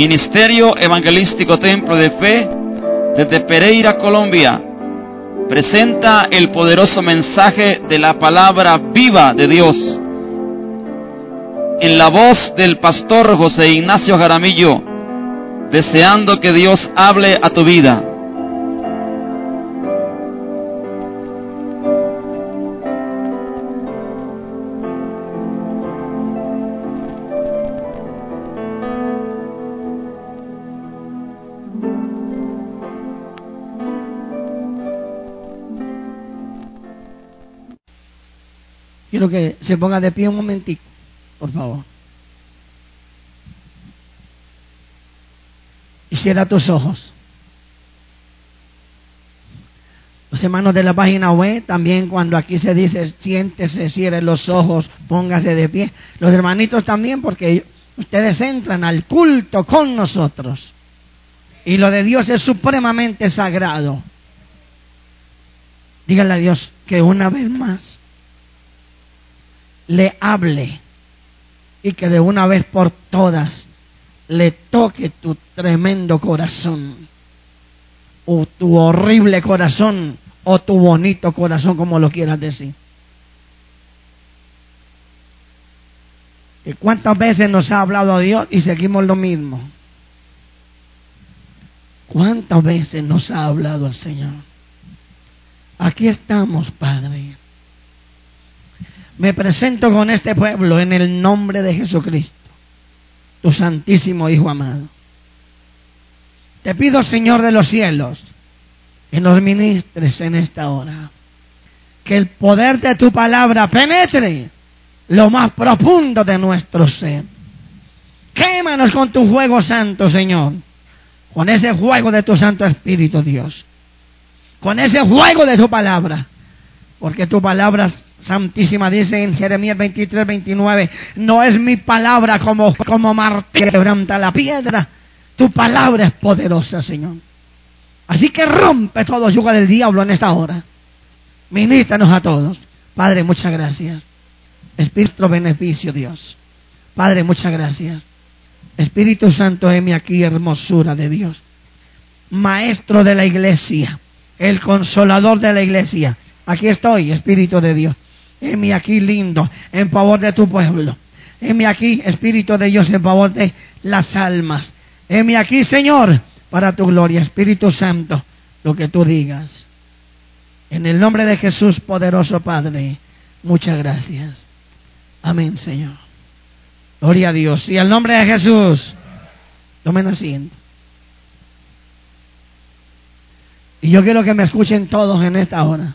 Ministerio Evangelístico Templo de Fe desde Pereira, Colombia, presenta el poderoso mensaje de la palabra viva de Dios en la voz del pastor José Ignacio Jaramillo, deseando que Dios hable a tu vida. Que se ponga de pie un momentico, por favor. Y cierra tus ojos. Los hermanos de la página web, también cuando aquí se dice siéntese, cierre los ojos, póngase de pie. Los hermanitos también, porque ustedes entran al culto con nosotros. Y lo de Dios es supremamente sagrado. Dígale a Dios que una vez más le hable y que de una vez por todas le toque tu tremendo corazón o tu horrible corazón o tu bonito corazón como lo quieras decir. ¿Cuántas veces nos ha hablado Dios y seguimos lo mismo? ¿Cuántas veces nos ha hablado el Señor? Aquí estamos, Padre. Me presento con este pueblo en el nombre de Jesucristo, tu santísimo Hijo amado. Te pido, Señor de los cielos, que nos ministres en esta hora. Que el poder de tu palabra penetre lo más profundo de nuestro ser. Quémanos con tu fuego santo, Señor. Con ese fuego de tu Santo Espíritu, Dios. Con ese fuego de tu palabra. Porque tu palabra Santísima dice en Jeremías 23, 29, no es mi palabra como, como martillo quebranta la piedra, tu palabra es poderosa, Señor. Así que rompe todo yugo del diablo en esta hora. Ministranos a todos. Padre, muchas gracias. Espíritu beneficio, Dios. Padre, muchas gracias. Espíritu Santo, heme aquí, hermosura de Dios. Maestro de la iglesia, el consolador de la iglesia. Aquí estoy, Espíritu de Dios. Heme aquí lindo, en favor de tu pueblo. Heme aquí, Espíritu de Dios, en favor de las almas. Heme aquí, Señor, para tu gloria, Espíritu Santo, lo que tú digas. En el nombre de Jesús, poderoso Padre, muchas gracias. Amén, Señor. Gloria a Dios. Y al nombre de Jesús, tomen asiento. Y yo quiero que me escuchen todos en esta hora.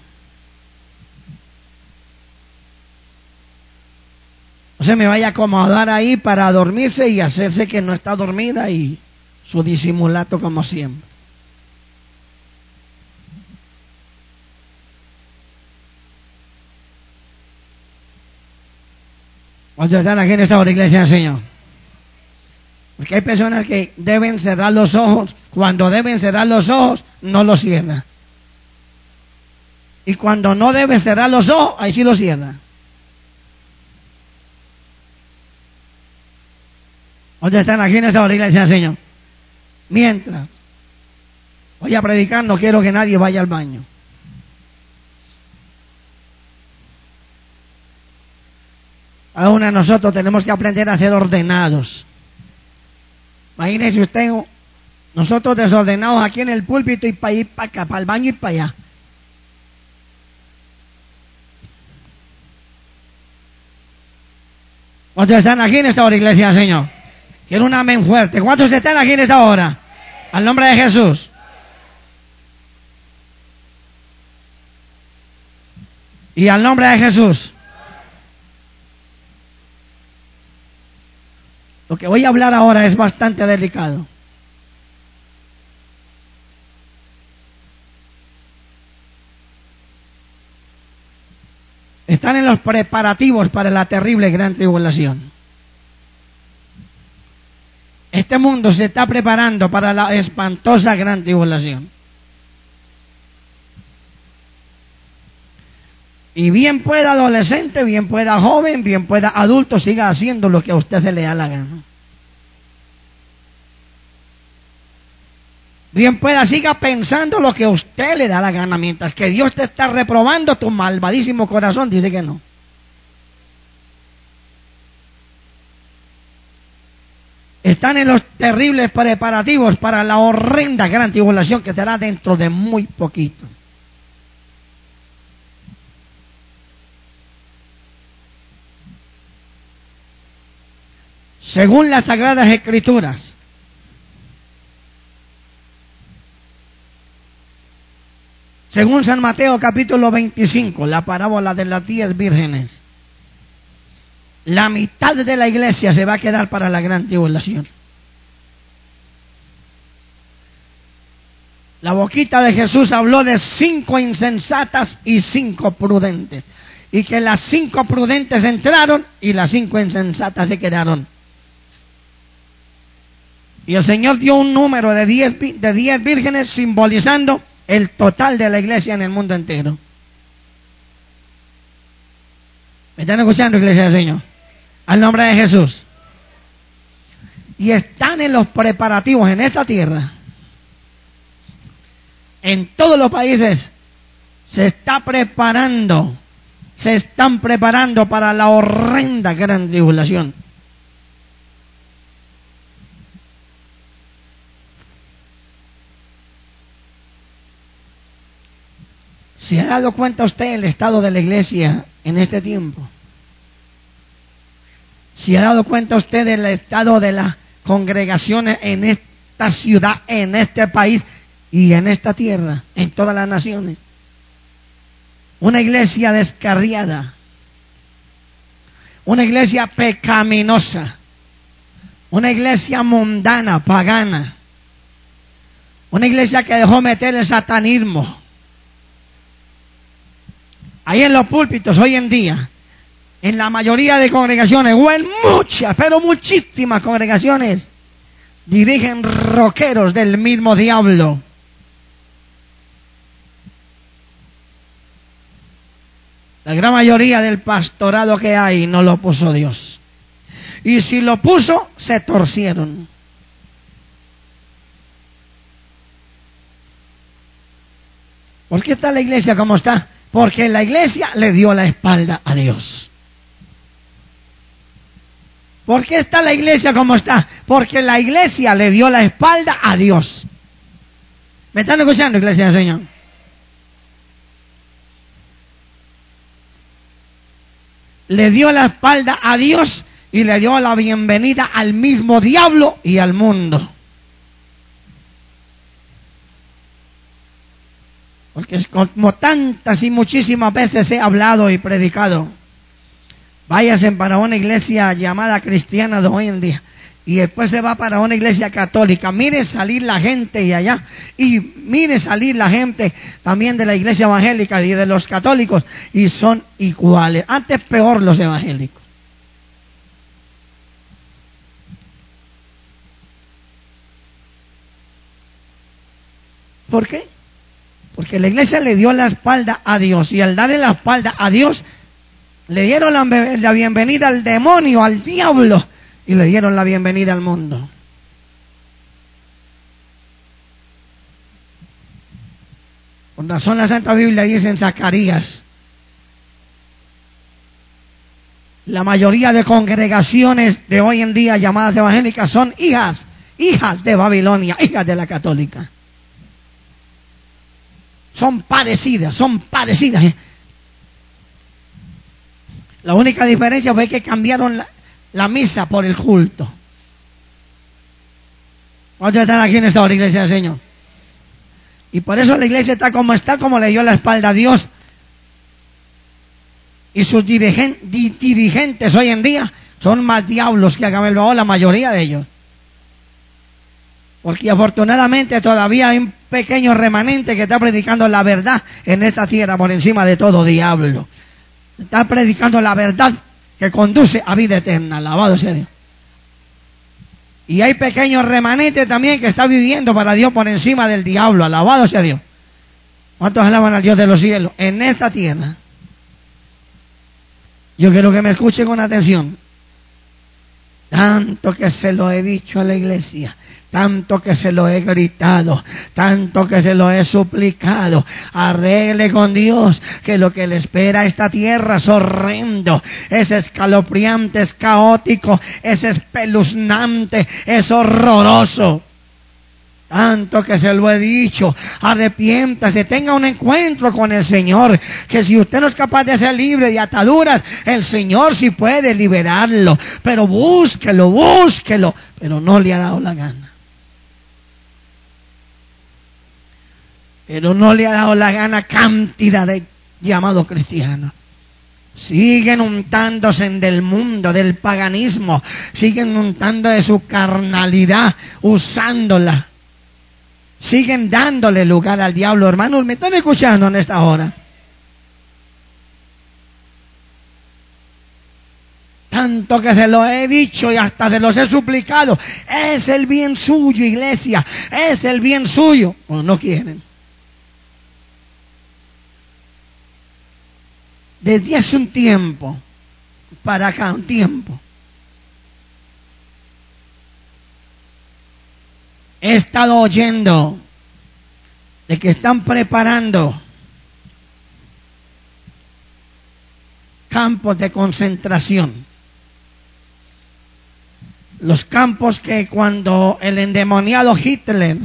No se me vaya a acomodar ahí para dormirse y hacerse que no está dormida y su disimulato como siempre. ¿Cuántos están aquí en esta hora, iglesia Señor? Porque hay personas que deben cerrar los ojos. Cuando deben cerrar los ojos, no los cierran. Y cuando no deben cerrar los ojos, ahí sí los cierran. ¿Dónde están aquí en esta hora, iglesia Señor? Mientras voy a predicar, no quiero que nadie vaya al baño. Aún a nosotros tenemos que aprender a ser ordenados. Imagínese usted, nosotros desordenados aquí en el púlpito y para ir para acá, para el baño y para allá. ¿Cuántos están aquí en esta hora, iglesia Señor? Quiero un amén fuerte. ¿Cuántos están aquí en esta hora? Al nombre de Jesús. Y al nombre de Jesús. Lo que voy a hablar ahora es bastante delicado. Están en los preparativos para la terrible gran tribulación. Este mundo se está preparando para la espantosa gran tribulación. Y bien pueda adolescente, bien pueda joven, bien pueda adulto, siga haciendo lo que a usted se le da la gana. Bien pueda, siga pensando lo que a usted le da la gana, mientras que Dios te está reprobando tu malvadísimo corazón, dice que no. Están en los terribles preparativos para la horrenda gran tribulación que será dentro de muy poquito. según las sagradas escrituras. Según San Mateo capítulo 25, la parábola de las diez vírgenes, la mitad de la iglesia se va a quedar para la gran tribulación. La boquita de Jesús habló de cinco insensatas y cinco prudentes. Y que las cinco prudentes entraron y las cinco insensatas se quedaron. Y el Señor dio un número de diez, de diez vírgenes simbolizando el total de la iglesia en el mundo entero. ¿Me están escuchando, iglesia del Señor? Al nombre de Jesús. Y están en los preparativos en esta tierra. En todos los países se está preparando, se están preparando para la horrenda gran tribulación. ¿Se ha dado cuenta usted el estado de la iglesia en este tiempo? ¿Se ha dado cuenta usted del estado de las congregaciones en esta ciudad, en este país y en esta tierra, en todas las naciones? Una iglesia descarriada, una iglesia pecaminosa, una iglesia mundana, pagana, una iglesia que dejó meter el satanismo. Ahí en los púlpitos hoy en día, en la mayoría de congregaciones, o en muchas, pero muchísimas congregaciones, dirigen roqueros del mismo diablo. La gran mayoría del pastorado que hay no lo puso Dios. Y si lo puso, se torcieron. ¿Por qué está la iglesia como está? Porque la iglesia le dio la espalda a Dios. ¿Por qué está la iglesia como está? Porque la iglesia le dio la espalda a Dios. ¿Me están escuchando, iglesia del Señor? Le dio la espalda a Dios y le dio la bienvenida al mismo diablo y al mundo. Porque como tantas y muchísimas veces he hablado y predicado, váyase para una iglesia llamada cristiana de hoy en día y después se va para una iglesia católica. Mire salir la gente y allá, y mire salir la gente también de la iglesia evangélica y de los católicos, y son iguales. Antes peor los evangélicos. ¿Por qué? Porque la iglesia le dio la espalda a Dios y al darle la espalda a Dios, le dieron la, bienvenida al demonio, al diablo, y le dieron la bienvenida al mundo. Con razón la Santa Biblia dice en Zacarías, la mayoría de congregaciones de hoy en día llamadas evangélicas son hijas, hijas de Babilonia, hijas de la católica son parecidas, son parecidas. La única diferencia fue que cambiaron la, misa por el culto. ¿Cuántos están aquí en esta hora, iglesia del Señor? Y por eso la iglesia está como está, como le dio la espalda a Dios. Y sus dirigentes hoy en día son más diablos que Agabel la mayoría de ellos. Porque afortunadamente todavía hay un pequeño remanente que está predicando la verdad en esta tierra por encima de todo diablo. Está predicando la verdad que conduce a vida eterna. Alabado sea Dios. Y hay pequeños remanentes también que está viviendo para Dios por encima del diablo. Alabado sea Dios. ¿Cuántos alaban al Dios de los cielos? En esta tierra. Yo quiero que me escuchen con atención. Tanto que se lo he dicho a la iglesia, tanto que se lo he gritado, tanto que se lo he suplicado. Arregle con Dios que lo que le espera a esta tierra es horrendo, es escalofriante, es caótico, es espeluznante, es horroroso. Tanto que se lo he dicho, arrepiéntase, tenga un encuentro con el Señor, que si usted no es capaz de ser libre de ataduras, el Señor sí puede liberarlo, pero búsquelo, búsquelo, pero no le ha dado la gana. Pero no le ha dado la gana cantidad de llamados cristianos. Siguen untándose del mundo, del paganismo, siguen untando de su carnalidad, usándola siguen dándole lugar al diablo. Hermanos, ¿me están escuchando en esta hora? Tanto que se lo he dicho y hasta se los he suplicado. Es el bien suyo, iglesia. Es el bien suyo. O no quieren. Desde hace un tiempo para acá, un tiempo. he estado oyendo de que están preparando campos de concentración. Los campos que cuando el endemoniado Hitler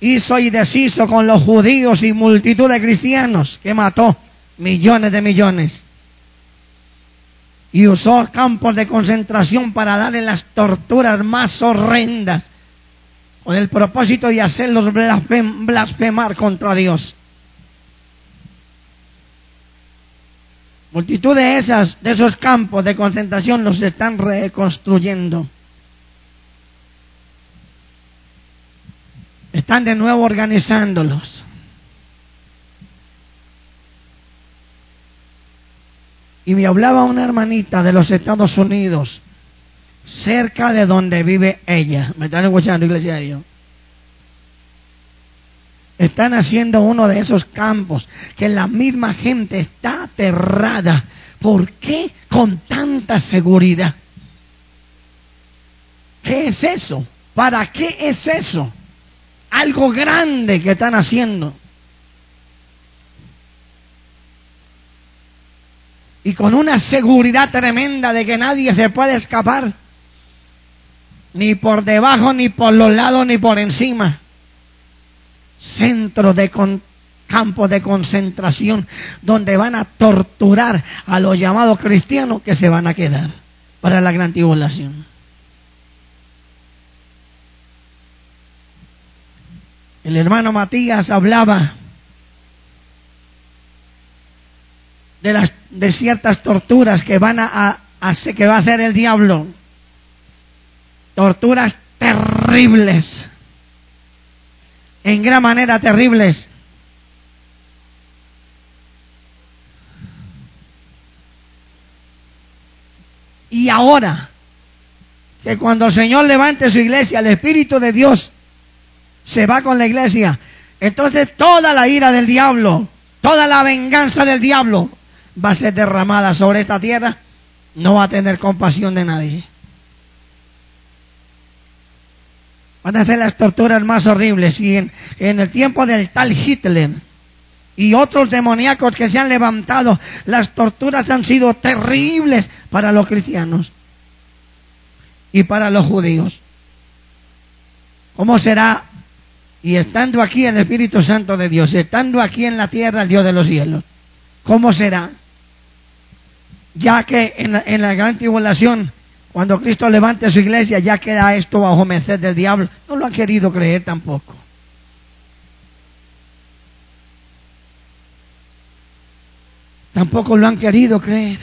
hizo y deshizo con los judíos y multitud de cristianos, que mató millones de millones, y usó campos de concentración para darle las torturas más horrendas con el propósito de hacerlos blasfemar contra Dios. Multitud de, esas, de esos campos de concentración los están reconstruyendo. Están de nuevo organizándolos. Y me hablaba una hermanita de los Estados Unidos cerca de donde vive ella. ¿Me están escuchando, iglesia de Dios? Están haciendo uno de esos campos que la misma gente está aterrada. ¿Por qué con tanta seguridad? ¿Qué es eso? ¿Para qué es eso? Algo grande que están haciendo. Y con una seguridad tremenda de que nadie se puede escapar ni por debajo, ni por los lados, ni por encima. Centro de campo de concentración donde van a torturar a los llamados cristianos que se van a quedar para la gran tribulación. El hermano Matías hablaba de las de ciertas torturas que van a, hacer que va a hacer el diablo torturas terribles, en gran manera terribles. Y ahora, que cuando el Señor levante su iglesia, el Espíritu de Dios se va con la iglesia, entonces toda la ira del diablo, toda la venganza del diablo va a ser derramada sobre esta tierra, no va a tener compasión de nadie. Van a ser las torturas más horribles. Y en, el tiempo del tal Hitler y otros demoníacos que se han levantado, las torturas han sido terribles para los cristianos y para los judíos. ¿Cómo será? Y estando aquí el Espíritu Santo de Dios, estando aquí en la tierra el Dios de los cielos, ¿cómo será? Ya que en la, en la gran tribulación cuando Cristo levante su iglesia, ya queda esto bajo merced del diablo. No lo han querido creer tampoco. Tampoco lo han querido creer.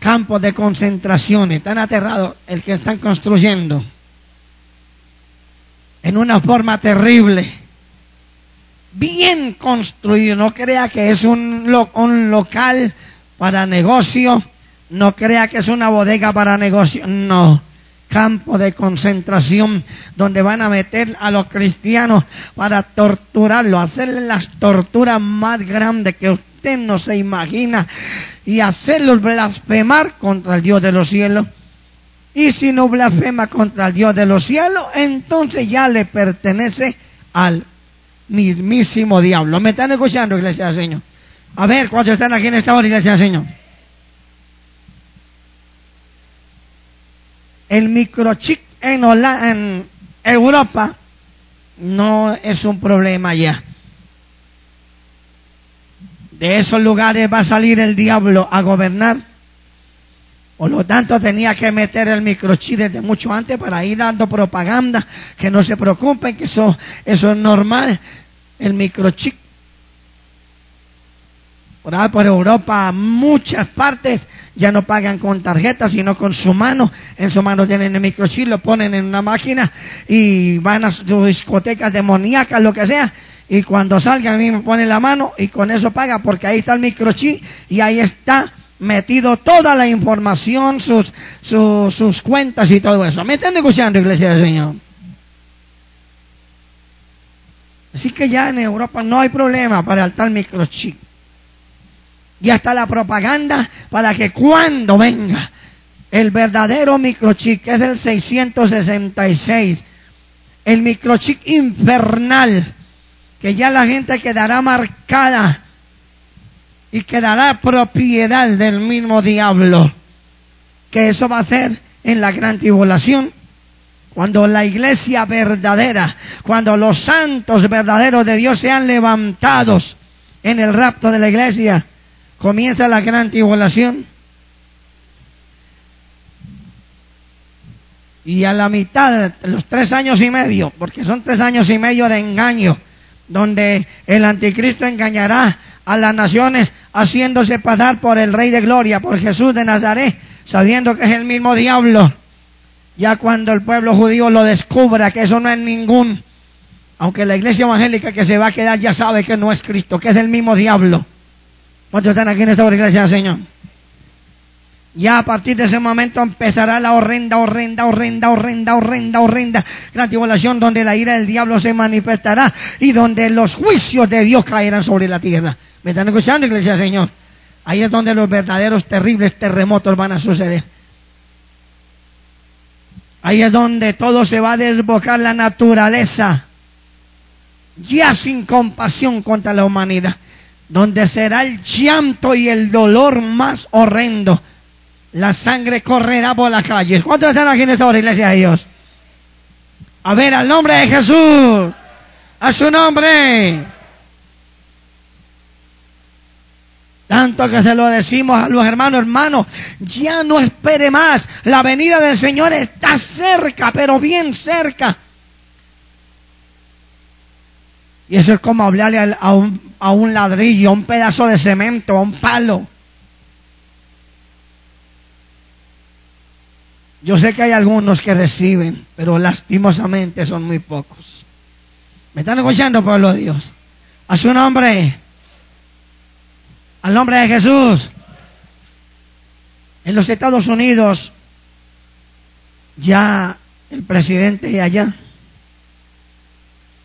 Campos de concentración, están aterrados el que están construyendo en una forma terrible, bien construido. No crea que es un, un local para negocio no crea que es una bodega para negocio, no. Campo de concentración donde van a meter a los cristianos para torturarlos, hacerles las torturas más grandes que usted no se imagina y hacerlos blasfemar contra el Dios de los cielos. Y si no blasfema contra el Dios de los cielos, entonces ya le pertenece al mismísimo diablo. ¿Me están escuchando, iglesia del Señor? A ver, ¿cuántos están aquí en esta hora, iglesia del Señor? el microchip en, en Europa no es un problema ya. De esos lugares va a salir el diablo a gobernar. Por lo tanto, tenía que meter el microchip desde mucho antes para ir dando propaganda, que no se preocupen, que eso, eso es normal. El microchip por ahí por Europa, muchas partes ya no pagan con tarjeta, sino con su mano. En su mano tienen el microchip, lo ponen en una máquina y van a sus discotecas demoníacas, lo que sea. Y cuando salgan, a ponen la mano y con eso paga, porque ahí está el microchip y ahí está metido toda la información, sus, sus, sus cuentas y todo eso. ¿Me están escuchando, iglesia del Señor? Así que ya en Europa no hay problema para el tal microchip y hasta la propaganda para que cuando venga el verdadero microchip, que es el 666, el microchip infernal, que ya la gente quedará marcada y quedará propiedad del mismo diablo, que eso va a ser en la gran tribulación, cuando la iglesia verdadera, cuando los santos verdaderos de Dios sean levantados en el rapto de la iglesia, comienza la gran tribulación. Y a la mitad, los tres años y medio, porque son tres años y medio de engaño, donde el anticristo engañará a las naciones haciéndose pasar por el Rey de Gloria, por Jesús de Nazaret, sabiendo que es el mismo diablo. Ya cuando el pueblo judío lo descubra, que eso no es ningún, aunque la iglesia evangélica que se va a quedar ya sabe que no es Cristo, que es el mismo diablo. ¿Cuántos están aquí en esta hora, gracias Señor? Ya a partir de ese momento empezará la horrenda, horrenda, horrenda, horrenda, horrenda, horrenda gran tribulación donde la ira del diablo se manifestará y donde los juicios de Dios caerán sobre la tierra. ¿Me están escuchando, iglesia Señor? Ahí es donde los verdaderos terribles terremotos van a suceder. Ahí es donde todo se va a desbocar la naturaleza, ya sin compasión contra la humanidad donde será el llanto y el dolor más horrendo. La sangre correrá por las calles. ¿Cuántos están aquí en esta hora, iglesia de Dios? A ver, al nombre de Jesús. A su nombre. Tanto que se lo decimos a los hermanos, hermanos, ya no espere más. La venida del Señor está cerca, pero bien cerca. Y eso es como hablarle a un, a un ladrillo, a un pedazo de cemento, a un palo. Yo sé que hay algunos que reciben, pero lastimosamente son muy pocos. ¿Me están escuchando, pueblo de Dios? A su nombre. Al nombre de Jesús. En los Estados Unidos, ya el presidente de allá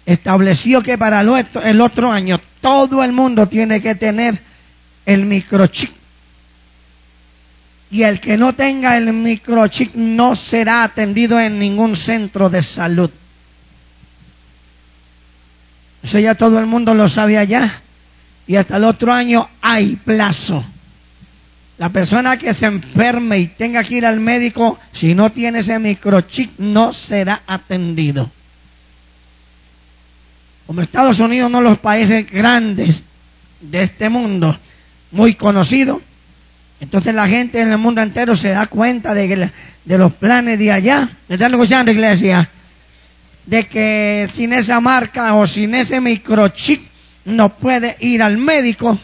estableció que para el otro año todo el mundo tiene que tener el microchip. Y el que no tenga el microchip no será atendido en ningún centro de salud. Eso ya todo el mundo lo sabe allá. Y hasta el otro año hay plazo. La persona que se enferme y tenga que ir al médico, si no tiene ese microchip, no será atendido como Estados Unidos, uno de los países grandes de este mundo, muy conocido, Entonces la gente en el mundo entero se da cuenta de, de los planes de allá. ¿Me están escuchando, iglesia? De que sin esa marca o sin ese microchip no puede ir al médico.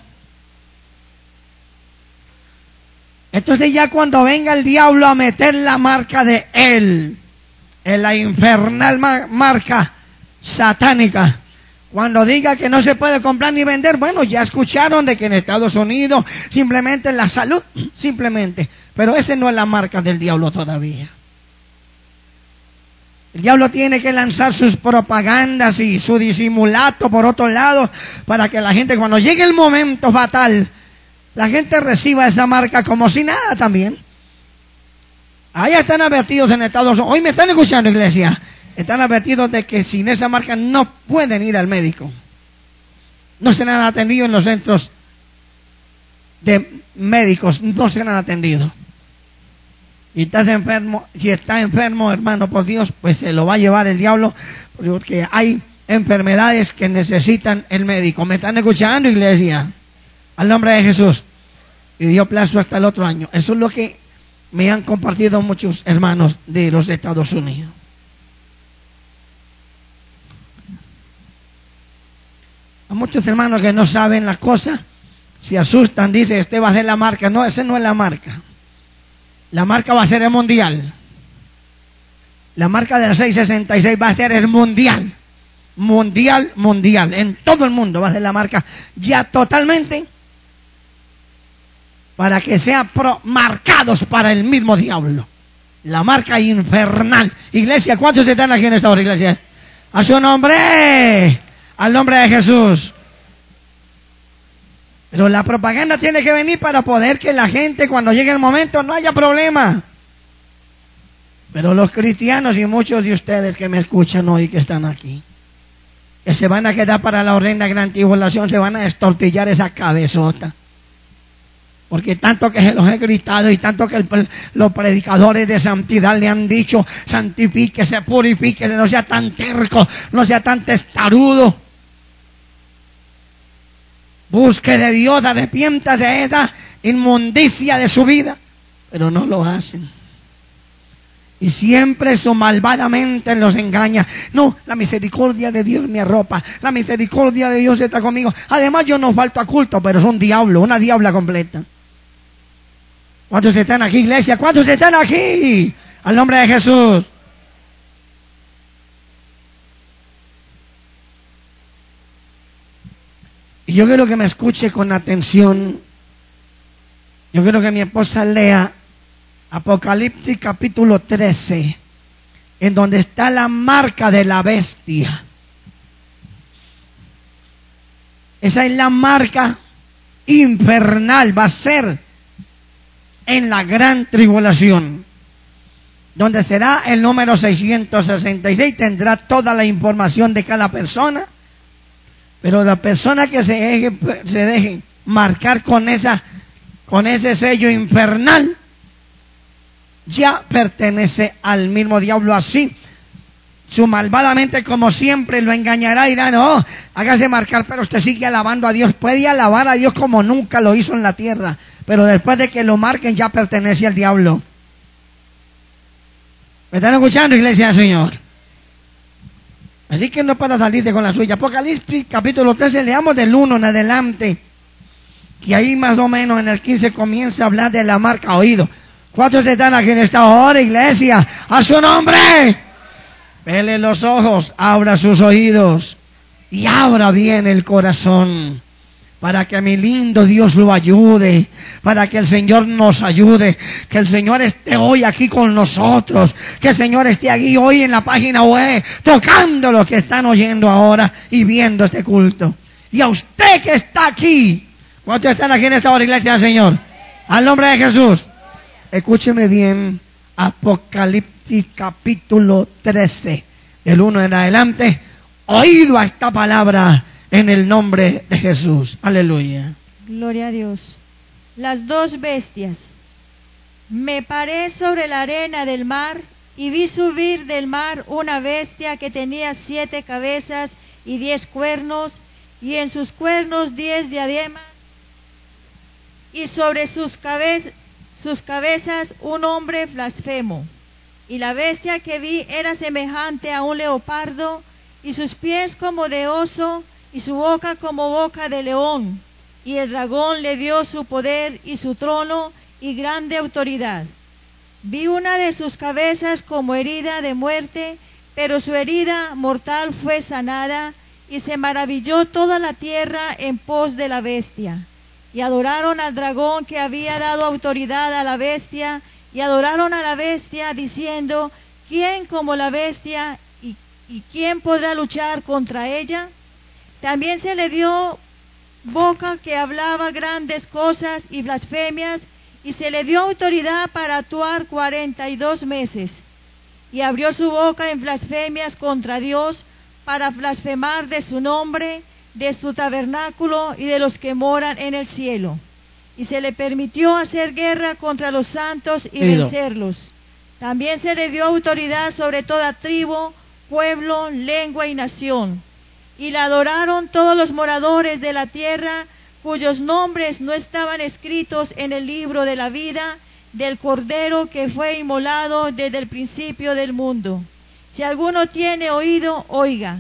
Entonces ya cuando venga el diablo a meter la marca de él, en la infernal marca satánica, cuando diga que no se puede comprar ni vender, bueno, ya escucharon de que en Estados Unidos simplemente la salud, simplemente. Pero esa no es la marca del diablo todavía. El diablo tiene que lanzar sus propagandas y su disimulato por otro lado para que la gente cuando llegue el momento fatal, la gente reciba esa marca como si nada también. Allá están advertidos en Estados Unidos. Hoy me están escuchando, iglesia están advertidos de que sin esa marca no pueden ir al médico. No serán atendidos en los centros de médicos, no serán atendidos. Y estás enfermo, si está enfermo, hermano, por Dios, pues se lo va a llevar el diablo, porque hay enfermedades que necesitan el médico. ¿Me están escuchando, iglesia? Al nombre de Jesús. Y dio plazo hasta el otro año. Eso es lo que me han compartido muchos hermanos de los Estados Unidos. Muchos hermanos que no saben las cosas se asustan, dice, este va a ser la marca. No, ese no es la marca. La marca va a ser el mundial. La marca del 666 va a ser el mundial. Mundial, mundial. En todo el mundo va a ser la marca ya totalmente para que sean marcados para el mismo diablo. La marca infernal. Iglesia, ¿cuántos están aquí en esta hora, iglesia? A su nombre. Al nombre de Jesús. Pero la propaganda tiene que venir para poder que la gente cuando llegue el momento no haya problema. Pero los cristianos y muchos de ustedes que me escuchan hoy que están aquí, que se van a quedar para la horrenda gran tribulación, se van a estortillar esa cabezota. Porque tanto que se los he gritado y tanto que los predicadores de santidad le han dicho, santifíquese, purifíquese, no sea tan terco, no sea tan testarudo. Busque de Dios, arrepienta de esa inmundicia de su vida. Pero no lo hacen. Y siempre eso malvadamente los engaña. No, la misericordia de Dios me arropa. La misericordia de Dios está conmigo. Además yo no falto a culto, pero es un diablo, una diabla completa. ¿Cuántos están aquí, iglesia? ¿Cuántos están aquí? Al nombre de Jesús. Yo quiero que me escuche con atención. Yo quiero que mi esposa lea Apocalipsis capítulo 13, en donde está la marca de la bestia. Esa es la marca infernal, va a ser en la gran tribulación, donde será el número 666, tendrá toda la información de cada persona pero la persona que se deje, marcar con, esa, con ese sello infernal, ya pertenece al mismo diablo así. Su malvadamente, como siempre, lo engañará y dirá, no, hágase marcar, pero usted sigue alabando a Dios. Puede alabar a Dios como nunca lo hizo en la tierra, pero después de que lo marquen ya pertenece al diablo. ¿Me están escuchando, iglesia del Señor? Así que no para salirte con la suya. Apocalipsis capítulo 13, leamos del 1 en adelante. Y ahí más o menos en el 15 comienza a hablar de la marca oído. ¿Cuántos están aquí en esta hora, iglesia? A su nombre. Pele los ojos, abra sus oídos y abra bien el corazón para que mi lindo Dios lo ayude, para que el Señor nos ayude, que el Señor esté hoy aquí con nosotros, que el Señor esté aquí hoy en la página web, tocando lo que están oyendo ahora y viendo este culto. Y a usted que está aquí, ¿cuántos están aquí en esta hora, iglesia del Señor? Al nombre de Jesús. Escúcheme bien, Apocalipsis capítulo 13, el 1 en adelante, oído a esta palabra en el nombre de Jesús. Aleluya. Gloria a Dios. Las dos bestias. Me paré sobre la arena del mar y vi subir del mar una bestia que tenía siete cabezas y diez cuernos, y en sus cuernos diez diademas, y sobre sus, cabe- sus cabezas un hombre blasfemo. Y la bestia que vi era semejante a un leopardo, y sus pies como de oso, y su boca como boca de león. Y el dragón le dio su poder y su trono y grande autoridad. Vi una de sus cabezas como herida de muerte, pero su herida mortal fue sanada, y se maravilló toda la tierra en pos de la bestia. Y adoraron al dragón que había dado autoridad a la bestia, y adoraron a la bestia diciendo, ¿quién como la bestia y, y quién podrá luchar contra ella? También se le dio boca que hablaba grandes cosas y blasfemias, y se le dio autoridad para actuar cuarenta y dos meses. Y abrió su boca en blasfemias contra Dios, para blasfemar de su nombre, de su tabernáculo y de los que moran en el cielo. Y se le permitió hacer guerra contra los santos y vencerlos. También se le dio autoridad sobre toda tribu, pueblo, lengua y nación. Y la adoraron todos los moradores de la tierra, cuyos nombres no estaban escritos en el libro de la vida del Cordero que fue inmolado desde el principio del mundo. Si alguno tiene oído, oiga.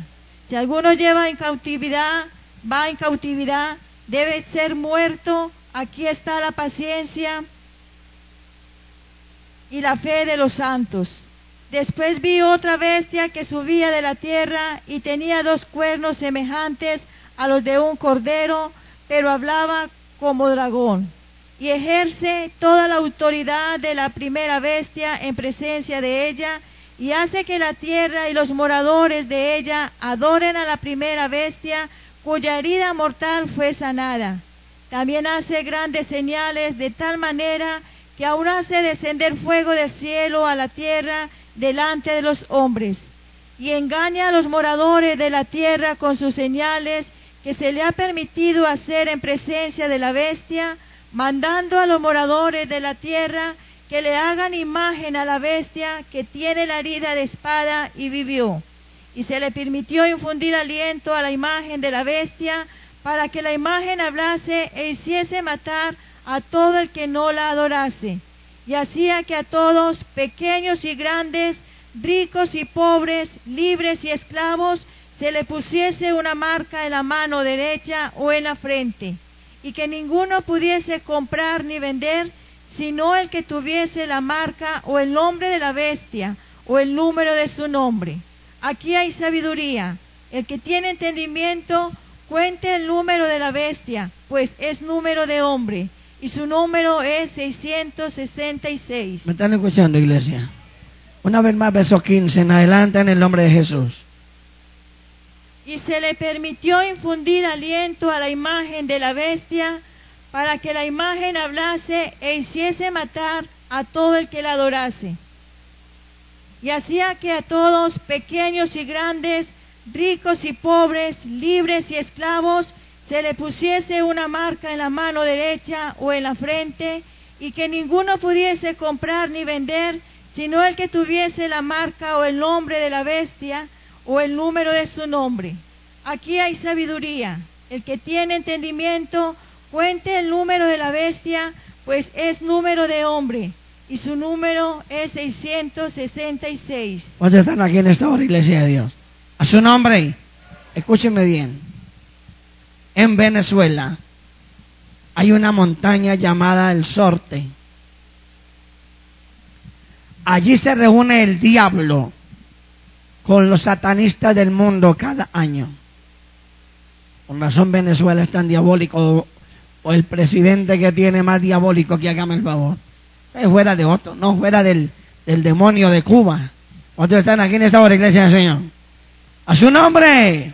Si alguno lleva en cautividad, va en cautividad, debe ser muerto. Aquí está la paciencia y la fe de los santos. Después vi otra bestia que subía de la tierra y tenía dos cuernos semejantes a los de un cordero, pero hablaba como dragón. Y ejerce toda la autoridad de la primera bestia en presencia de ella, y hace que la tierra y los moradores de ella adoren a la primera bestia, cuya herida mortal fue sanada. También hace grandes señales de tal manera que aún hace descender fuego del cielo a la tierra delante de los hombres, y engaña a los moradores de la tierra con sus señales que se le ha permitido hacer en presencia de la bestia, mandando a los moradores de la tierra que le hagan imagen a la bestia que tiene la herida de espada y vivió. Y se le permitió infundir aliento a la imagen de la bestia para que la imagen hablase e hiciese matar a todo el que no la adorase. Y hacía que a todos, pequeños y grandes, ricos y pobres, libres y esclavos, se le pusiese una marca en la mano derecha o en la frente, y que ninguno pudiese comprar ni vender, sino el que tuviese la marca o el nombre de la bestia o el número de su nombre. Aquí hay sabiduría. El que tiene entendimiento, cuente el número de la bestia, pues es número de hombre, y su número es 666. ¿Me están escuchando, iglesia? Una vez más, verso 15 en adelante en el nombre de Jesús. Y se le permitió infundir aliento a la imagen de la bestia para que la imagen hablase e hiciese matar a todo el que la adorase. Y hacía que a todos, pequeños y grandes, ricos y pobres, libres y esclavos, se le pusiese una marca en la mano derecha o en la frente, y que ninguno pudiese comprar ni vender, sino el que tuviese la marca o el nombre de la bestia o el número de su nombre. Aquí hay sabiduría. El que tiene entendimiento, cuente el número de la bestia, pues es número de hombre, y su número es 666. ¿Cuántos están aquí en esta hora, iglesia de Dios? A su nombre, escúchenme bien. En Venezuela hay una montaña llamada el Sorte. Allí se reúne el diablo con los satanistas del mundo cada año. Con razón Venezuela es tan diabólico o el presidente que tiene más diabólico que hágame el favor. Es fuera de otro, no fuera del, del demonio de Cuba. ¿Cuántos están aquí en esta hora, iglesia del Señor? A su nombre.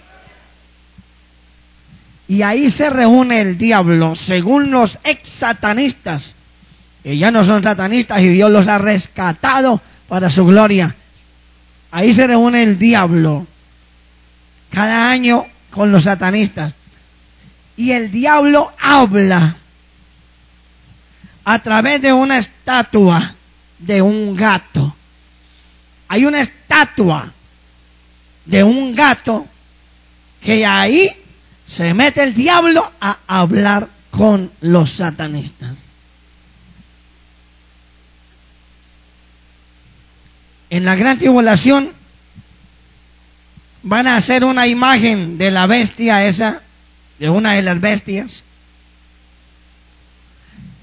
Y ahí se reúne el diablo, según los ex satanistas, que ya no son satanistas y Dios los ha rescatado para su gloria. Ahí se reúne el diablo cada año con los satanistas. Y el diablo habla a través de una estatua de un gato. Hay una estatua de un gato que ahí se mete el diablo a hablar con los satanistas. En la gran tribulación van a hacer una imagen de la bestia esa, de una de las bestias.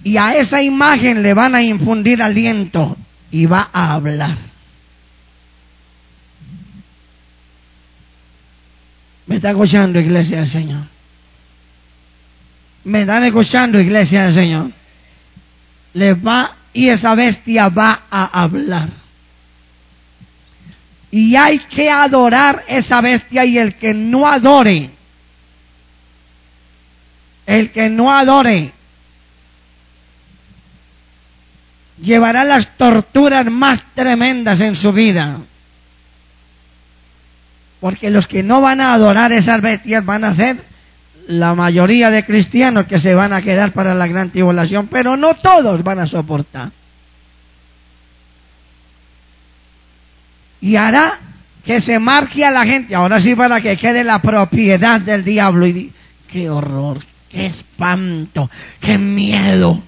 Y a esa imagen le van a infundir aliento y va a hablar. ¿Me está escuchando, iglesia del Señor? ¿Me están escuchando, iglesia del Señor? Le va y esa bestia va a hablar. Y hay que adorar esa bestia y el que no adore, el que no adore, llevará las torturas más tremendas en su vida. Porque los que no van a adorar esas bestias van a ser la mayoría de cristianos que se van a quedar para la gran tribulación, pero no todos van a soportar. Y hará que se marque a la gente, ahora sí para que quede la propiedad del diablo. Y qué horror, qué espanto, qué miedo.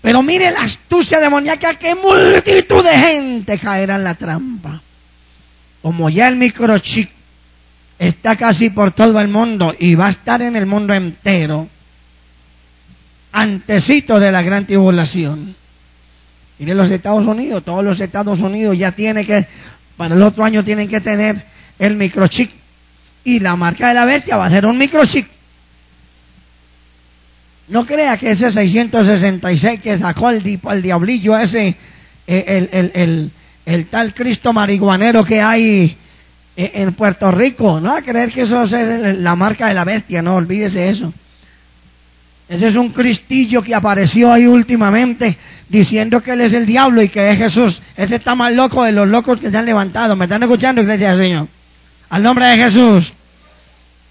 Pero mire la astucia demoníaca, que multitud de gente caerá en la trampa. Como ya el microchip está casi por todo el mundo y va a estar en el mundo entero, antecito de la gran tribulación. Mire los Estados Unidos, todos los Estados Unidos ya tienen que, para el otro año tienen que tener el microchip. Y la marca de la bestia va a ser un microchip. No crea que ese 666 que sacó el, el diablillo ese, eh, el, el, el, el, tal Cristo marihuanero que hay eh, en Puerto Rico, no a creer que eso es la marca de la bestia, no olvídese eso. Ese es un cristillo que apareció ahí últimamente diciendo que él es el diablo y que es Jesús. Ese está más loco de los locos que se han levantado. ¿Me están escuchando, iglesia Señor? Al nombre de Jesús.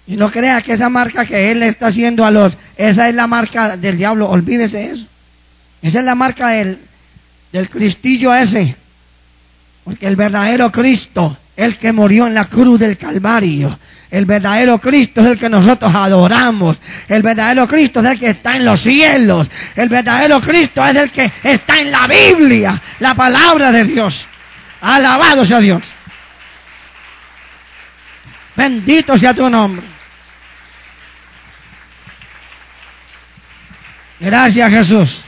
Y no crea que esa marca que él está haciendo a los, esa es la marca del diablo. Olvídese eso. Esa es la marca del, del cristillo ese. Porque el verdadero Cristo, el que murió en la cruz del Calvario, el verdadero Cristo es el que nosotros adoramos. El verdadero Cristo es el que está en los cielos. El verdadero Cristo es el que está en la Biblia, la palabra de Dios. Alabado sea Dios. Bendito sea tu nombre. Gracias Jesús.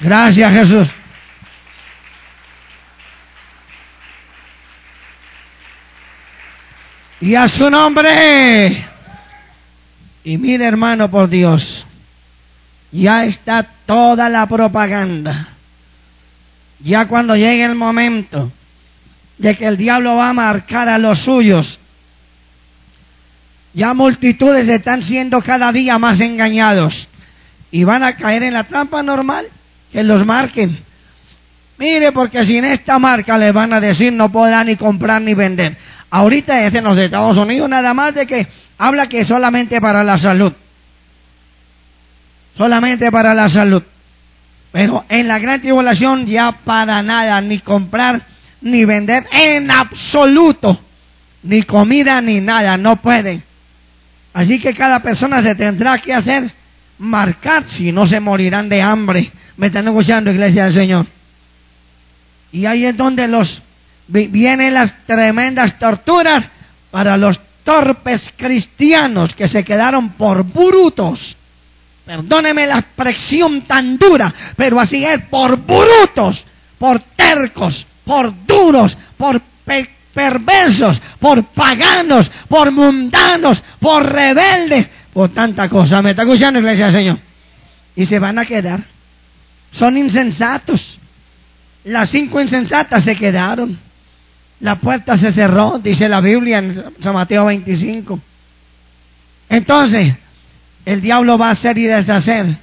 Gracias Jesús. Y a su nombre. Y mire hermano, por Dios, ya está toda la propaganda. Ya cuando llegue el momento de que el diablo va a marcar a los suyos, ya multitudes están siendo cada día más engañados y van a caer en la trampa normal que los marquen. Mire, porque sin esta marca les van a decir no podrán ni comprar ni vender. Ahorita es en los Estados Unidos nada más de que habla que solamente para la salud. Solamente para la salud. Pero en la gran tribulación ya para nada, ni comprar ni vender en absoluto. Ni comida ni nada, no pueden. Así que cada persona se tendrá que hacer marcar, si no se morirán de hambre. Me están negociando, iglesia del Señor. Y ahí es donde los vienen las tremendas torturas para los torpes cristianos que se quedaron por brutos. Perdóneme la expresión tan dura, pero así es, por brutos, por tercos, por duros, por perversos, por paganos, por mundanos, por rebeldes, por tanta cosa. ¿Me está escuchando, iglesia del Señor? Y se van a quedar. Son insensatos. Las cinco insensatas se quedaron. La puerta se cerró, dice la Biblia en San Mateo 25. Entonces, el diablo va a hacer y deshacer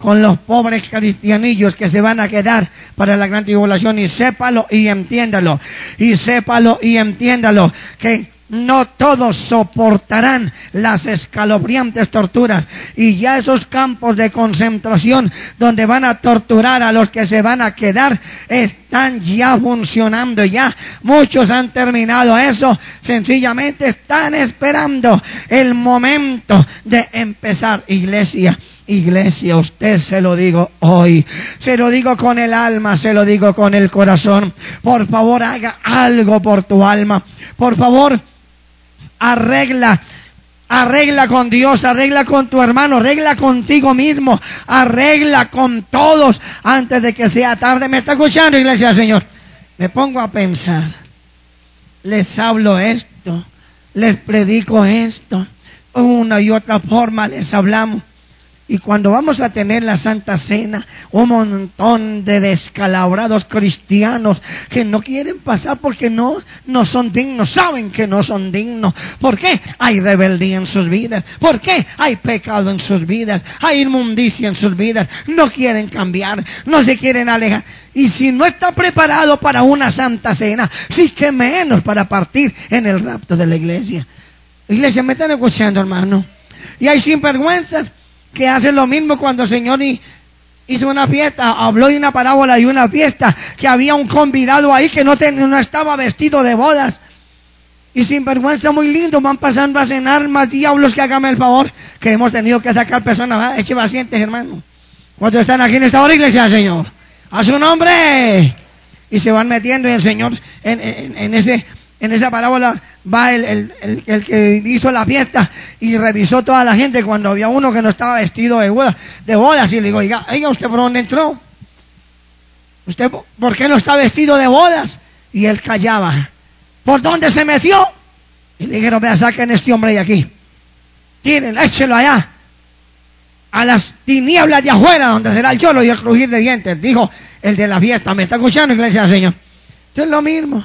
con los pobres cristianillos que se van a quedar para la gran tribulación y sépalo y entiéndalo y sépalo y entiéndalo que no todos soportarán las escalofriantes torturas. Y ya esos campos de concentración donde van a torturar a los que se van a quedar están ya funcionando ya. Muchos han terminado eso. Sencillamente están esperando el momento de empezar. Iglesia, iglesia, usted se lo digo hoy. Se lo digo con el alma, se lo digo con el corazón. Por favor, haga algo por tu alma. Por favor, arregla Arregla con Dios, arregla con tu hermano, arregla contigo mismo, arregla con todos antes de que sea tarde. ¿Me está escuchando, iglesia Señor? Me pongo a pensar. Les hablo esto, les predico esto, una y otra forma les hablamos. Y cuando vamos a tener la Santa Cena, un montón de descalabrados cristianos que no quieren pasar porque no, no son dignos, saben que no son dignos. ¿Por qué? Hay rebeldía en sus vidas. ¿Por qué? Hay pecado en sus vidas. Hay inmundicia en sus vidas. No quieren cambiar, no se quieren alejar. Y si no está preparado para una Santa Cena, sí que menos para partir en el rapto de la iglesia. Iglesia, me están escuchando, hermano. Y hay sinvergüenzas que hacen lo mismo cuando el Señor hizo una fiesta, habló de una parábola y una fiesta, que había un convidado ahí que no, no estaba vestido de bodas. Y sin vergüenza muy lindo van pasando a cenar más diablos que hágame el favor, que hemos tenido que sacar personas, eche pacientes hermano. Cuando están aquí en esta hora iglesia, Señor, a su nombre. Y se van metiendo el Señor en ese en esa parábola va el, que hizo la fiesta y revisó toda la gente cuando había uno que no estaba vestido de bodas, de bodas y le digo, oiga, oiga, ¿usted por dónde entró? ¿Usted por qué no está vestido de bodas? Y él callaba. ¿Por dónde se metió? Y le dijeron, vea, saquen este hombre de aquí. Tienen, échelo allá. A las tinieblas de afuera, donde será el cholo y el crujir de dientes. Dijo el de la fiesta. ¿Me está escuchando, iglesia Señor? Esto es lo mismo.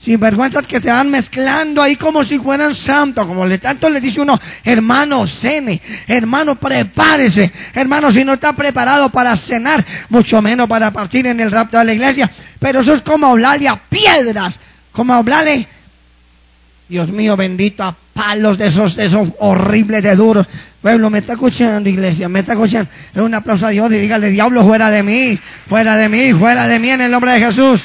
Sin vergüenza que se van mezclando ahí como si fueran santos, como le tanto le dice uno, hermano, cene, hermano, prepárese, hermano, si no está preparado para cenar, mucho menos para partir en el rapto de la iglesia, pero eso es como hablarle a piedras, como hablarle, Dios mío bendito, a palos de esos, de esos horribles de duros. Pueblo, me está escuchando, iglesia, me está escuchando. Es un aplauso a Dios y dígale, diablo, fuera de mí, fuera de mí, fuera de mí en el nombre de Jesús.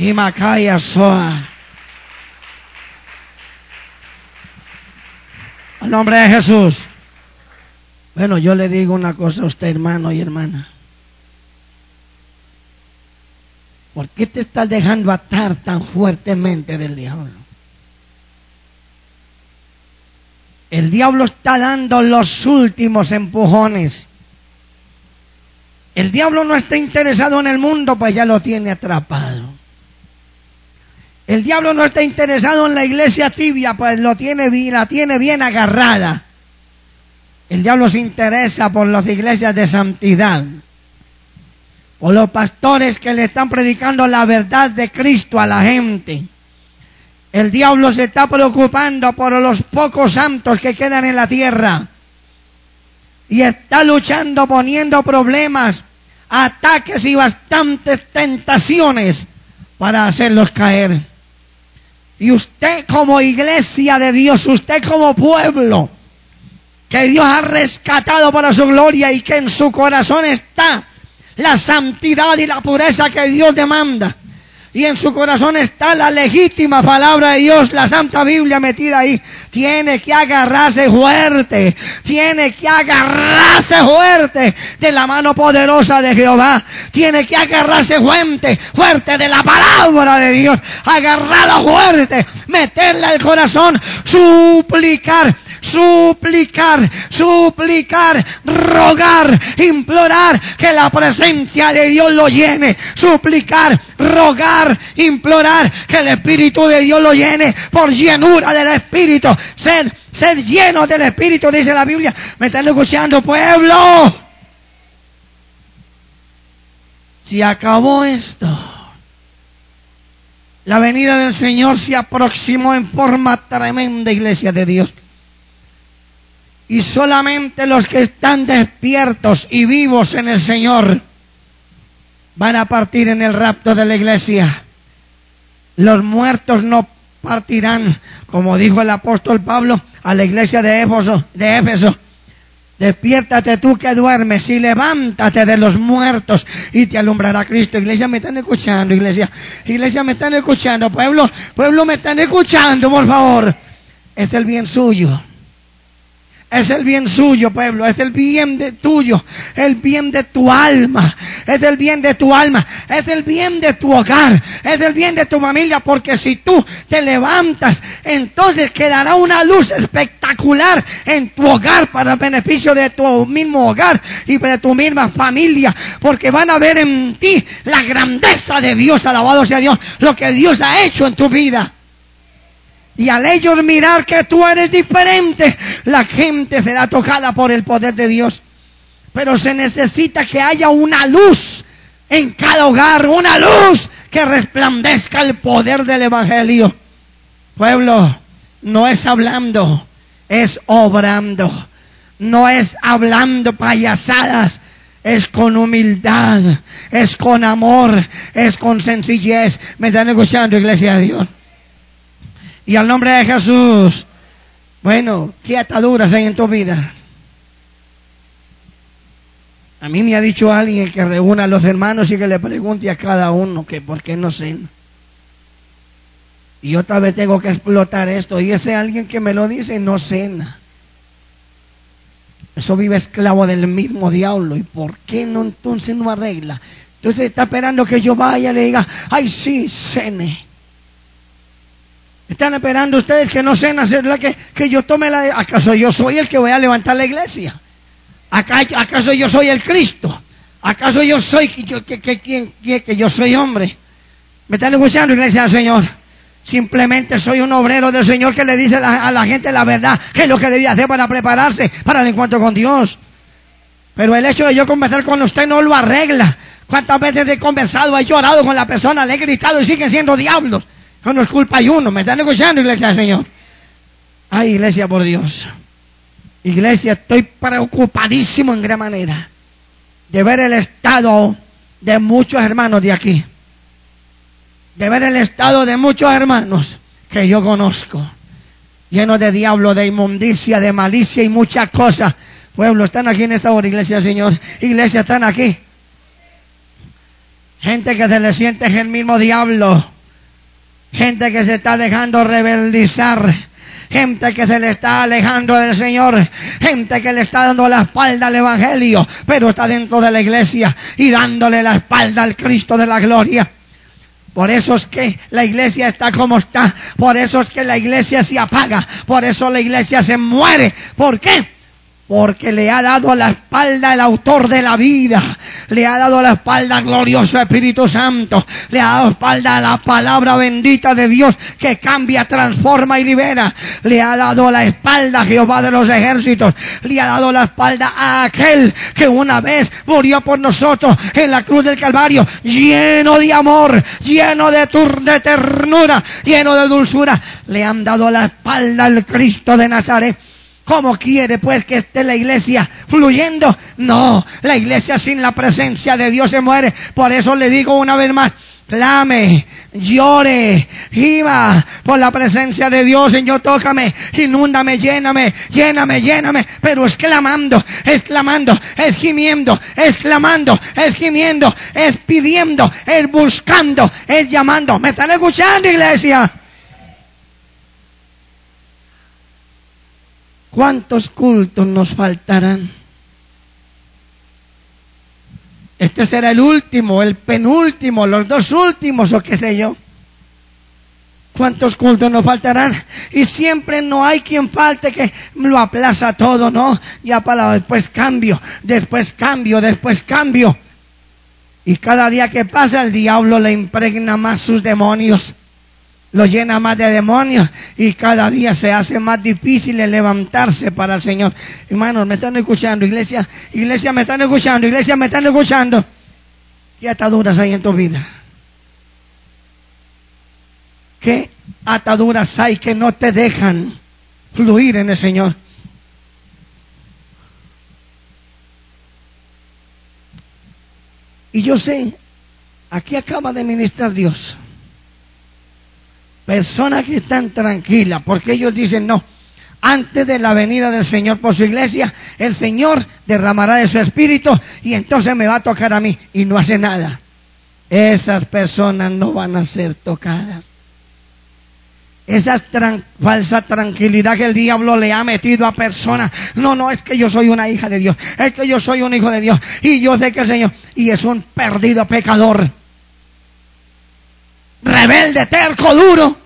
Y Macaya Soa. Al nombre de Jesús. Bueno, yo le digo una cosa a usted, hermano y hermana. ¿Por qué te estás dejando atar tan fuertemente del diablo? El diablo está dando los últimos empujones. El diablo no está interesado en el mundo, pues ya lo tiene atrapado. El diablo no está interesado en la iglesia tibia, pues lo tiene, la tiene bien agarrada. El diablo se interesa por las iglesias de santidad, por los pastores que le están predicando la verdad de Cristo a la gente. El diablo se está preocupando por los pocos santos que quedan en la tierra. Y está luchando, poniendo problemas, ataques y bastantes tentaciones para hacerlos caer. Y usted como iglesia de Dios, usted como pueblo, que Dios ha rescatado para su gloria y que en su corazón está la santidad y la pureza que Dios demanda y en su corazón está la legítima palabra de Dios, la Santa Biblia metida ahí, tiene que agarrarse fuerte, tiene que agarrarse fuerte de la mano poderosa de Jehová, tiene que agarrarse fuerte, fuerte de la palabra de Dios, agarrarla fuerte, meterla al corazón, suplicar suplicar, suplicar, rogar, implorar que la presencia de Dios lo llene, suplicar, rogar, implorar que el Espíritu de Dios lo llene por llenura del Espíritu, ser, ser lleno del Espíritu, dice la Biblia. ¿Me están escuchando, pueblo? Se acabó esto. La venida del Señor se aproximó en forma tremenda, iglesia de Dios. Y solamente los que están despiertos y vivos en el Señor van a partir en el rapto de la iglesia. Los muertos no partirán, como dijo el apóstol Pablo a la iglesia de Éfeso, de Éfeso Despiértate tú que duermes y levántate de los muertos y te alumbrará Cristo. Iglesia, me están escuchando, iglesia. Iglesia, me están escuchando. Pueblo, pueblo, me están escuchando, por favor. Es el bien suyo. Es el bien suyo, pueblo. Es el bien de tuyo. El bien de tu alma. Es el bien de tu alma. Es el bien de tu hogar. Es el bien de tu familia. Porque si tú te levantas, entonces quedará una luz espectacular en tu hogar para el beneficio de tu mismo hogar y de tu misma familia. Porque van a ver en ti la grandeza de Dios. Alabado sea Dios. Lo que Dios ha hecho en tu vida. Y al ellos mirar que tú eres diferente, la gente será tocada por el poder de Dios. Pero se necesita que haya una luz en cada hogar, una luz que resplandezca el poder del Evangelio. Pueblo, no es hablando, es obrando. No es hablando payasadas, es con humildad, es con amor, es con sencillez. ¿Me están escuchando, iglesia de Dios? Y al nombre de Jesús, bueno, ¿qué ataduras hay en tu vida? A mí me ha dicho alguien que reúna a los hermanos y que le pregunte a cada uno que por qué no cena. Y otra vez tengo que explotar esto. Y ese alguien que me lo dice no cena. Eso vive esclavo del mismo diablo. ¿Y por qué no entonces no arregla? Entonces está esperando que yo vaya y le diga, ay sí, cene. Están esperando ustedes que no sean hacerla que, que yo tome la... ¿Acaso yo soy el que voy a levantar la iglesia? ¿Acaso yo soy el Cristo? ¿Acaso yo soy que, que, que, que, yo soy hombre? ¿Me están escuchando, iglesia del Señor? Simplemente soy un obrero del Señor que le dice a la, gente la verdad, que es lo que debía hacer para prepararse para el encuentro con Dios. Pero el hecho de yo conversar con usted no lo arregla. ¿Cuántas veces he conversado, he llorado con la persona, le he gritado y siguen siendo diablos? No, es culpa hay uno. ¿Me están escuchando, iglesia Señor? Ay, iglesia, por Dios. Iglesia, estoy preocupadísimo en gran manera de ver el estado de muchos hermanos de aquí. De ver el estado de muchos hermanos que yo conozco. Llenos de diablo, de inmundicia, de malicia y muchas cosas. Pueblo, están aquí en esta hora, iglesia, Señor. Iglesia, están aquí. Gente que se le siente el mismo diablo gente que se está dejando rebeldizar, gente que se le está alejando del Señor, gente que le está dando la espalda al Evangelio, pero está dentro de la iglesia y dándole la espalda al Cristo de la gloria. Por eso es que la iglesia está como está, por eso es que la iglesia se apaga, por eso la iglesia se muere. ¿Por qué? Porque le ha dado la espalda el autor de la vida, le ha dado la espalda al glorioso Espíritu Santo, le ha dado espalda a la palabra bendita de Dios que cambia, transforma y libera, le ha dado la espalda a Jehová de los ejércitos, le ha dado la espalda a aquel que una vez murió por nosotros en la cruz del Calvario, lleno de amor, lleno de, de ternura, lleno de dulzura, le han dado la espalda al Cristo de Nazaret ¿Cómo quiere pues que esté la iglesia fluyendo? No, la iglesia sin la presencia de Dios se muere. Por eso le digo una vez más, clame, llore, iba por la presencia de Dios, Señor, tócame, inúndame, lléname, lléname, lléname, pero exclamando, exclamando, es gimiendo, exclamando, es gimiendo, es pidiendo, es buscando, es llamando. ¿Me están escuchando, iglesia? ¿Cuántos cultos nos faltarán? Este será el último, el penúltimo, los dos últimos o qué sé yo. ¿Cuántos cultos nos faltarán? Y siempre no hay quien falte que lo aplaza todo, ¿no? Ya para después cambio, después cambio, después cambio. Y cada día que pasa el diablo le impregna más sus demonios lo llena más de demonios y cada día se hace más difícil levantarse para el Señor. Hermanos, me están escuchando, iglesia, iglesia, me están escuchando, iglesia, me están escuchando. ¿Qué ataduras hay en tu vida? ¿Qué ataduras hay que no te dejan fluir en el Señor? Y yo sé, aquí acaba de ministrar Dios. Personas que están tranquilas, porque ellos dicen, no, antes de la venida del Señor por su iglesia, el Señor derramará de su espíritu y entonces me va a tocar a mí y no hace nada. Esas personas no van a ser tocadas. Esa falsa tranquilidad que el diablo le ha metido a personas. No, no, es que yo soy una hija de Dios. Es que yo soy un hijo de Dios. Y yo sé que el Señor. Y es un perdido pecador. Rebelde, terco, duro.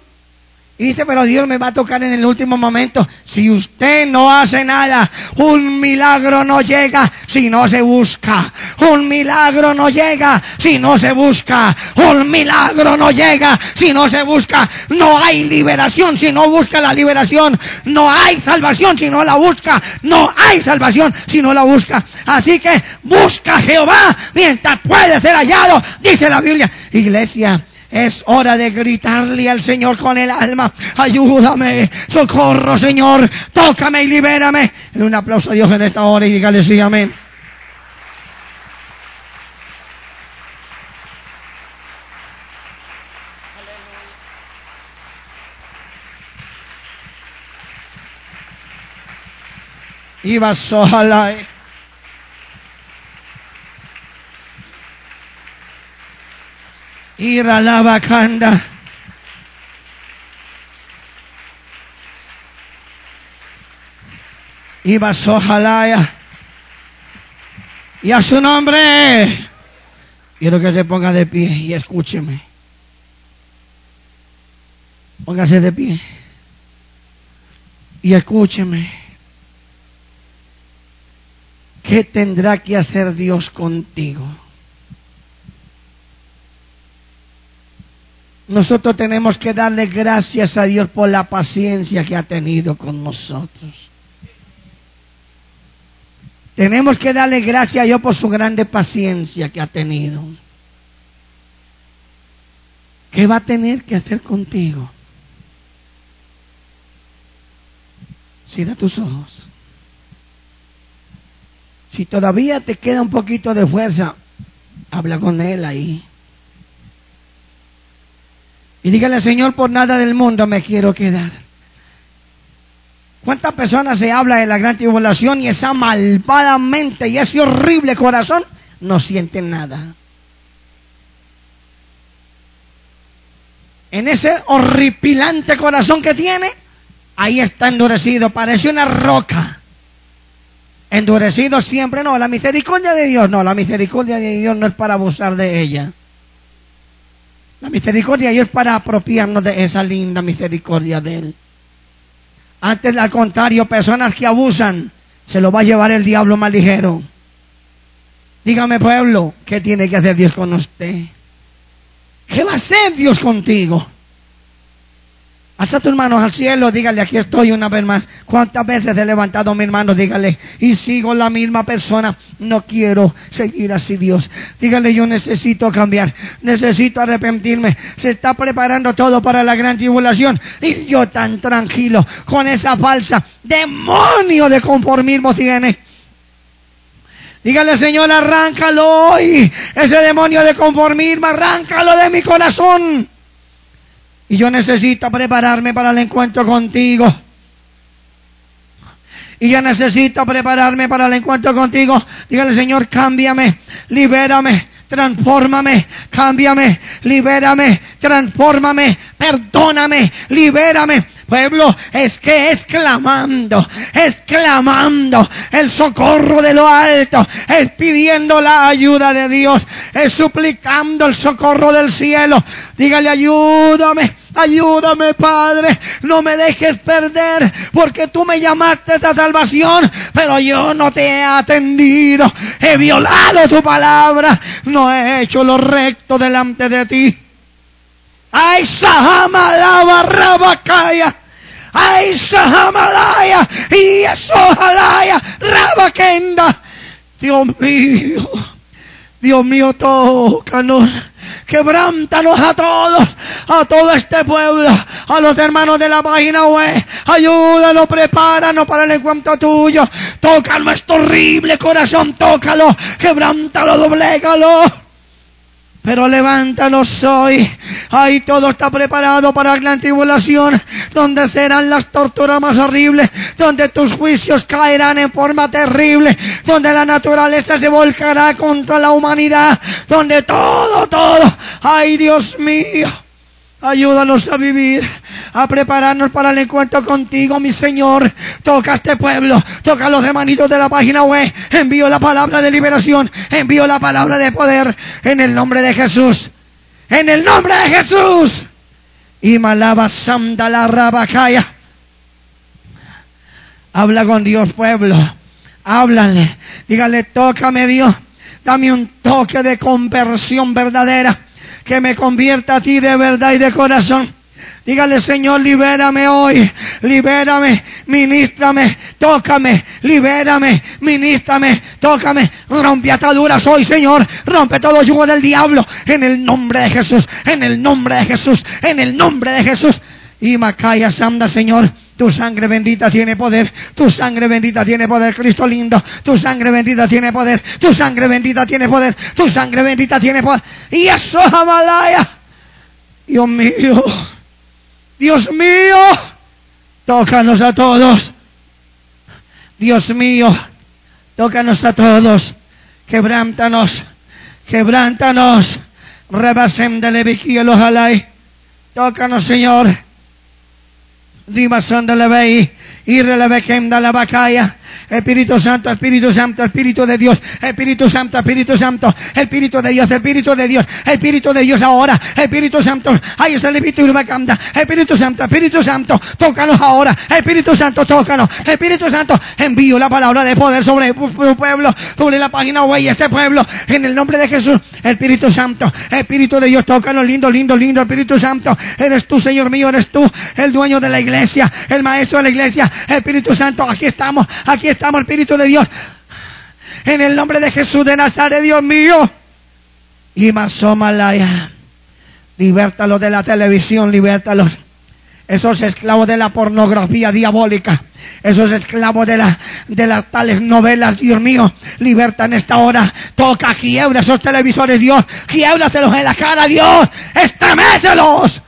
Y dice, pero Dios me va a tocar en el último momento. Si usted no hace nada, un milagro no llega si no se busca. Un milagro no llega si no se busca. Un milagro no llega si no se busca. No hay liberación si no busca la liberación. No hay salvación si no la busca. No hay salvación si no la busca. Así que busca a Jehová mientras puede ser hallado, dice la Biblia. Iglesia, es hora de gritarle al Señor con el alma. Ayúdame, socorro Señor, tócame y libérame. Un aplauso a Dios en esta hora y dígale sí, amén. Iba sola. Ira la bacanda. Iba Sojalaya. Y a su nombre. Quiero que se ponga de pie y escúcheme. Póngase de pie. Y escúcheme. ¿Qué tendrá que hacer Dios contigo? Nosotros tenemos que darle gracias a Dios por la paciencia que ha tenido con nosotros. Tenemos que darle gracias a Dios por su grande paciencia que ha tenido. ¿Qué va a tener que hacer contigo? Cierra tus ojos. Si todavía te queda un poquito de fuerza, habla con Él ahí. Y dígale, Señor, por nada del mundo me quiero quedar. ¿Cuántas personas se habla de la gran tribulación y esa malvadamente y ese horrible corazón no sienten nada? En ese horripilante corazón que tiene, ahí está endurecido, parece una roca. Endurecido siempre, no, la misericordia de Dios, no, la misericordia de Dios no es para abusar de ella. La misericordia y es para apropiarnos de esa linda misericordia de Él. Antes, al contrario, personas que abusan, se lo va a llevar el diablo más ligero. Dígame, pueblo, ¿qué tiene que hacer Dios con usted? ¿Qué va a hacer Dios contigo? Hasta tus manos al cielo, dígale, aquí estoy una vez más. ¿Cuántas veces he levantado mi hermano? Dígale, y sigo la misma persona. No quiero seguir así, Dios. Dígale, yo necesito cambiar, necesito arrepentirme. Se está preparando todo para la gran tribulación. Y yo tan tranquilo con esa falsa demonio de conformismo tiene. Dígale, Señor, arráncalo hoy. Ese demonio de conformismo, arráncalo de mi corazón. Y yo necesito prepararme para el encuentro contigo. Y yo necesito prepararme para el encuentro contigo. Dígale, Señor, cámbiame, libérame, transfórmame, cámbiame, libérame, transfórmame, perdóname, libérame. Pueblo, es que es clamando, es clamando el socorro de lo alto, es pidiendo la ayuda de Dios, es suplicando el socorro del cielo. Dígale, ayúdame, ayúdame Padre, no me dejes perder, porque tú me llamaste a salvación, pero yo no te he atendido, he violado tu palabra, no he hecho lo recto delante de ti. Ay, Sahamalaba Rabakaya. Ay, Sahamalaya. Y eso Rabakenda. Dios mío. Dios mío, tócanos. Quebrántanos a todos, a todo este pueblo, a los hermanos de la página web. Ayúdanos, prepáranos para el encuentro tuyo. Toca nuestro horrible corazón, tócalo, quebrántalo, doblégalo. Pero levántanos hoy. Ahí todo está preparado para la tribulación, donde serán las torturas más horribles, donde tus juicios caerán en forma terrible, donde la naturaleza se volcará contra la humanidad, donde todo, todo, ay Dios mío, Ayúdanos a vivir, a prepararnos para el encuentro contigo, mi Señor. Toca este pueblo, toca a los hermanitos de la página web. Envío la palabra de liberación, envío la palabra de poder en el nombre de Jesús. En el nombre de Jesús. Y malaba la rabajaya. Habla con Dios, pueblo. Háblale. Dígale, tócame Dios. Dame un toque de conversión verdadera que me convierta a ti de verdad y de corazón. Dígale, Señor, libérame hoy, libérame, ministrame, tócame, libérame, ministrame, tócame, rompe ataduras hoy, Señor, rompe todo yugo del diablo, en el nombre de Jesús, en el nombre de Jesús, en el nombre de Jesús. Y Macaya Sanda, Señor, tu sangre bendita tiene poder. Tu sangre bendita tiene poder, Cristo lindo. Tu sangre bendita tiene poder. Tu sangre bendita tiene poder. Tu sangre bendita tiene poder. Y eso es Amalaya. Dios mío. Dios mío. Tócanos a todos. Dios mío. Tócanos a todos. Quebrántanos. Quebrántanos. Rebasem de Leviquí. Tócanos, Señor. Rimason de Espíritu Santo, Espíritu Santo, Espíritu de Dios, Espíritu Santo, Espíritu Santo, Espíritu de Dios, Espíritu de Dios, Espíritu de Dios ahora, Espíritu Santo, ay es el Espíritu Santo, Espíritu Santo, tócanos ahora, Espíritu Santo, tócanos, Espíritu Santo, envío la palabra de poder sobre tu pueblo, sobre la página web y este pueblo, en el nombre de Jesús, Espíritu Santo, Espíritu de Dios, tócanos, lindo, lindo, lindo, Espíritu Santo, eres tú, Señor mío, eres tú, el dueño de la iglesia, el maestro de la iglesia, Espíritu Santo, aquí estamos, aquí estamos, Espíritu de Dios. En el nombre de Jesús de Nazaret, Dios mío. Y Masomalaya. Libértalos de la televisión, libértalos. Esos esclavos de la pornografía diabólica. Esos esclavos de, de las tales novelas, Dios mío. Liberta en esta hora. Toca, quiebra esos televisores, Dios. Quiébraselos en la cara, Dios. Estremécelos.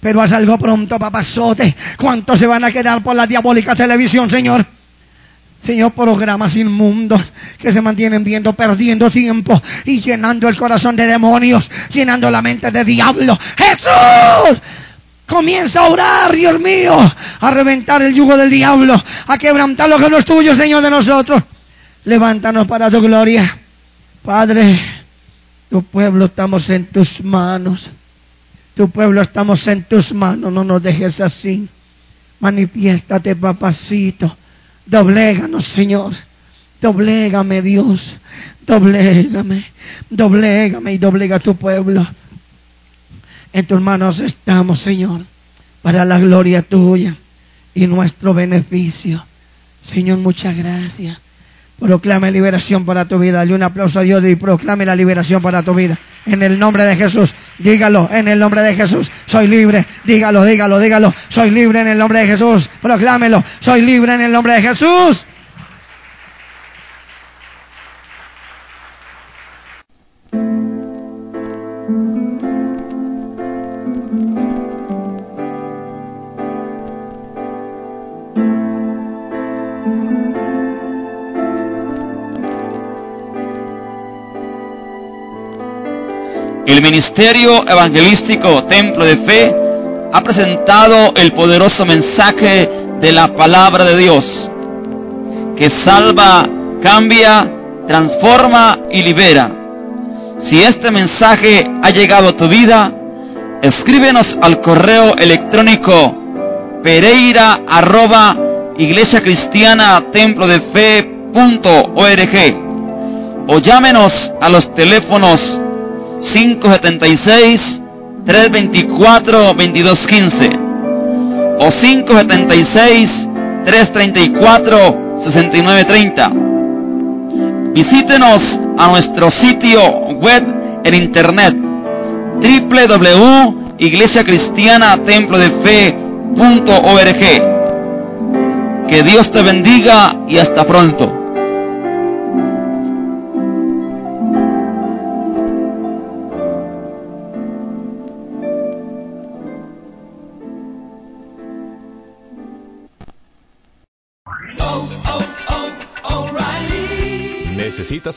Pero haz algo pronto, papazote. ¿Cuántos se van a quedar por la diabólica televisión, Señor? Señor, programas inmundos que se mantienen viendo, perdiendo tiempo y llenando el corazón de demonios, llenando la mente de diablo. Jesús, comienza a orar, Dios mío, a reventar el yugo del diablo, a quebrantar lo que no es tuyo, Señor, de nosotros. Levántanos para tu gloria. Padre, tu pueblo estamos en tus manos. Tu pueblo estamos en tus manos. No nos dejes así. Manifiéstate, papacito Dobléganos, Señor. Doblégame, Dios. Doblégame. Doblégame y doblega a tu pueblo. En tus manos estamos, Señor, para la gloria tuya y nuestro beneficio. Señor, muchas gracias. Proclame liberación para tu vida. Dale un aplauso a Dios y proclame la liberación para tu vida. En el nombre de Jesús. Dígalo en el nombre de Jesús. Soy libre. Dígalo, dígalo, dígalo. Soy libre en el nombre de Jesús. Proclámelo. Soy libre en el nombre de Jesús. El Ministerio Evangelístico Templo de Fe ha presentado el poderoso mensaje de la palabra de Dios, que salva, cambia, transforma y libera. Si este mensaje ha llegado a tu vida, escríbenos al correo electrónico pereira arroba o llámenos a los teléfonos 576 324 2215 o 576 334 6930. Visítenos a nuestro sitio web en internet www.iglesiacristianatemplodef.org. Que Dios te bendiga y hasta pronto.